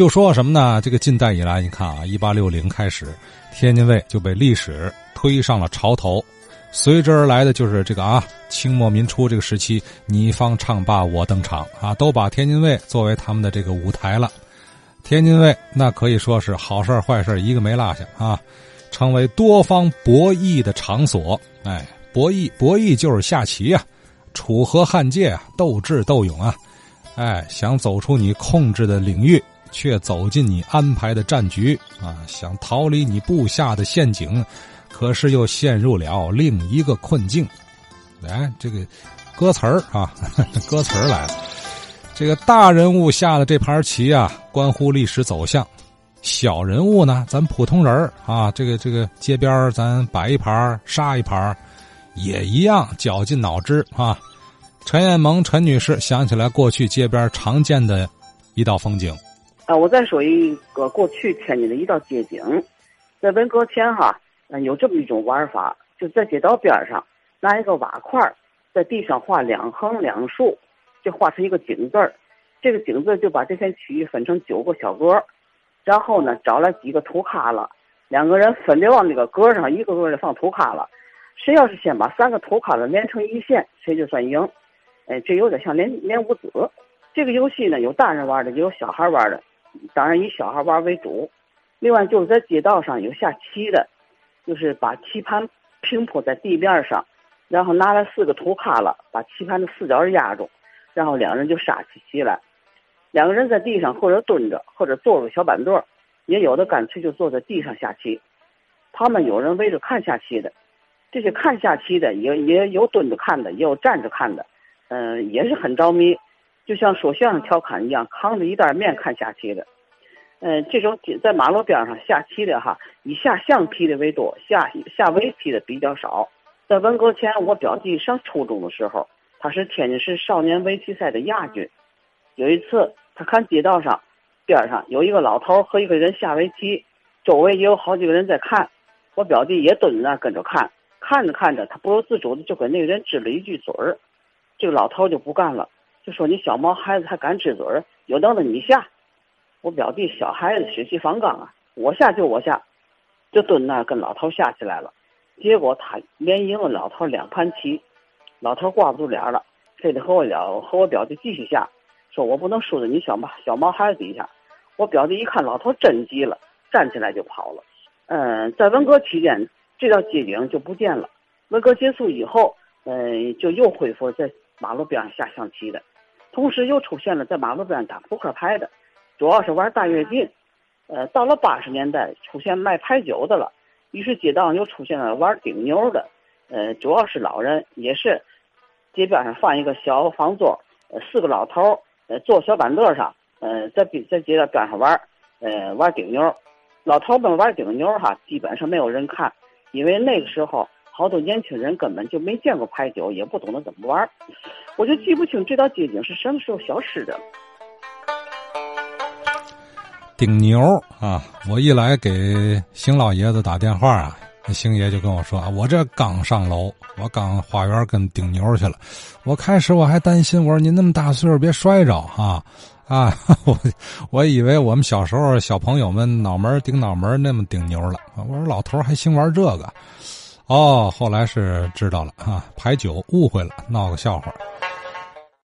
就说什么呢？这个近代以来，你看啊，一八六零开始，天津卫就被历史推上了潮头，随之而来的就是这个啊，清末民初这个时期，你方唱罢我登场啊，都把天津卫作为他们的这个舞台了。天津卫那可以说是好事坏事一个没落下啊，成为多方博弈的场所。哎，博弈博弈就是下棋啊，楚河汉界啊，斗智斗勇啊。哎，想走出你控制的领域，却走进你安排的战局啊！想逃离你布下的陷阱，可是又陷入了另一个困境。来，这个歌词儿啊，歌词儿来了。这个大人物下的这盘棋啊，关乎历史走向；小人物呢，咱普通人啊，这个这个街边咱摆一盘杀一盘也一样绞尽脑汁啊。陈艳萌陈女士想起来过去街边常见的一道风景。啊，我再说一个过去天津的一道街景，在文革前哈，嗯有这么一种玩法，就在街道边上拿一个瓦块，在地上画两横两竖。就画出一个井字儿，这个井字就把这片区域分成九个小格，然后呢找来几个土卡了，两个人分别往那个格上一个个的放土卡了，谁要是先把三个土卡了连成一线，谁就算赢。哎，这有点像连连五子。这个游戏呢有大人玩的，也有小孩玩的，当然以小孩玩为主。另外就是在街道上有下棋的，就是把棋盘平铺在地面上，然后拿来四个土卡了，把棋盘的四角压住。然后两人就杀起棋来，两个人在地上或者蹲着，或者坐个小板凳也有的干脆就坐在地上下棋。他们有人围着看下棋的，这些看下棋的也也有蹲着看的，也有站着看的，嗯，也是很着迷，就像说相声调侃一样，扛着一袋面看下棋的。嗯，这种在马路边上下棋的哈，以下象棋的为多，下下围棋的比较少。在文革前，我表弟上初中的时候。他是天津市少年围棋赛的亚军。有一次，他看街道上边上有一个老头和一个人下围棋，周围也有好几个人在看。我表弟也蹲在那跟着看，看着看着，他不由自主的就跟那个人支了一句嘴儿。这个老头就不干了，就说：“你小毛孩子还敢支嘴儿？有等着你下！”我表弟小孩子血气方刚啊，我下就我下，就蹲那儿跟老头下起来了。结果他连赢了老头两盘棋。老头挂不住脸了，非得和我聊，和我表弟继续下，说我不能输在你小毛小毛孩子底下。我表弟一看老头真急了，站起来就跑了。嗯，在文革期间，这条街景就不见了。文革结束以后，嗯，就又恢复在马路边上下象棋的，同时又出现了在马路边打扑克牌的，主要是玩大跃进。呃，到了八十年代，出现卖牌九的了，于是街道又出现了玩顶牛的。呃，主要是老人，也是街边上放一个小方桌，呃，四个老头呃，坐小板凳上，呃，在在街道边上玩呃，玩顶牛。老头们玩顶牛哈，基本上没有人看，因为那个时候好多年轻人根本就没见过牌九，也不懂得怎么玩我就记不清这道街景是什么时候消失的。顶牛啊，我一来给邢老爷子打电话啊。星爷就跟我说啊，我这刚上楼，我刚花园跟顶牛去了。我开始我还担心，我说您那么大岁数别摔着啊啊！我我以为我们小时候小朋友们脑门顶脑门那么顶牛了。我说老头还兴玩这个，哦，后来是知道了啊，牌九误会了，闹个笑话。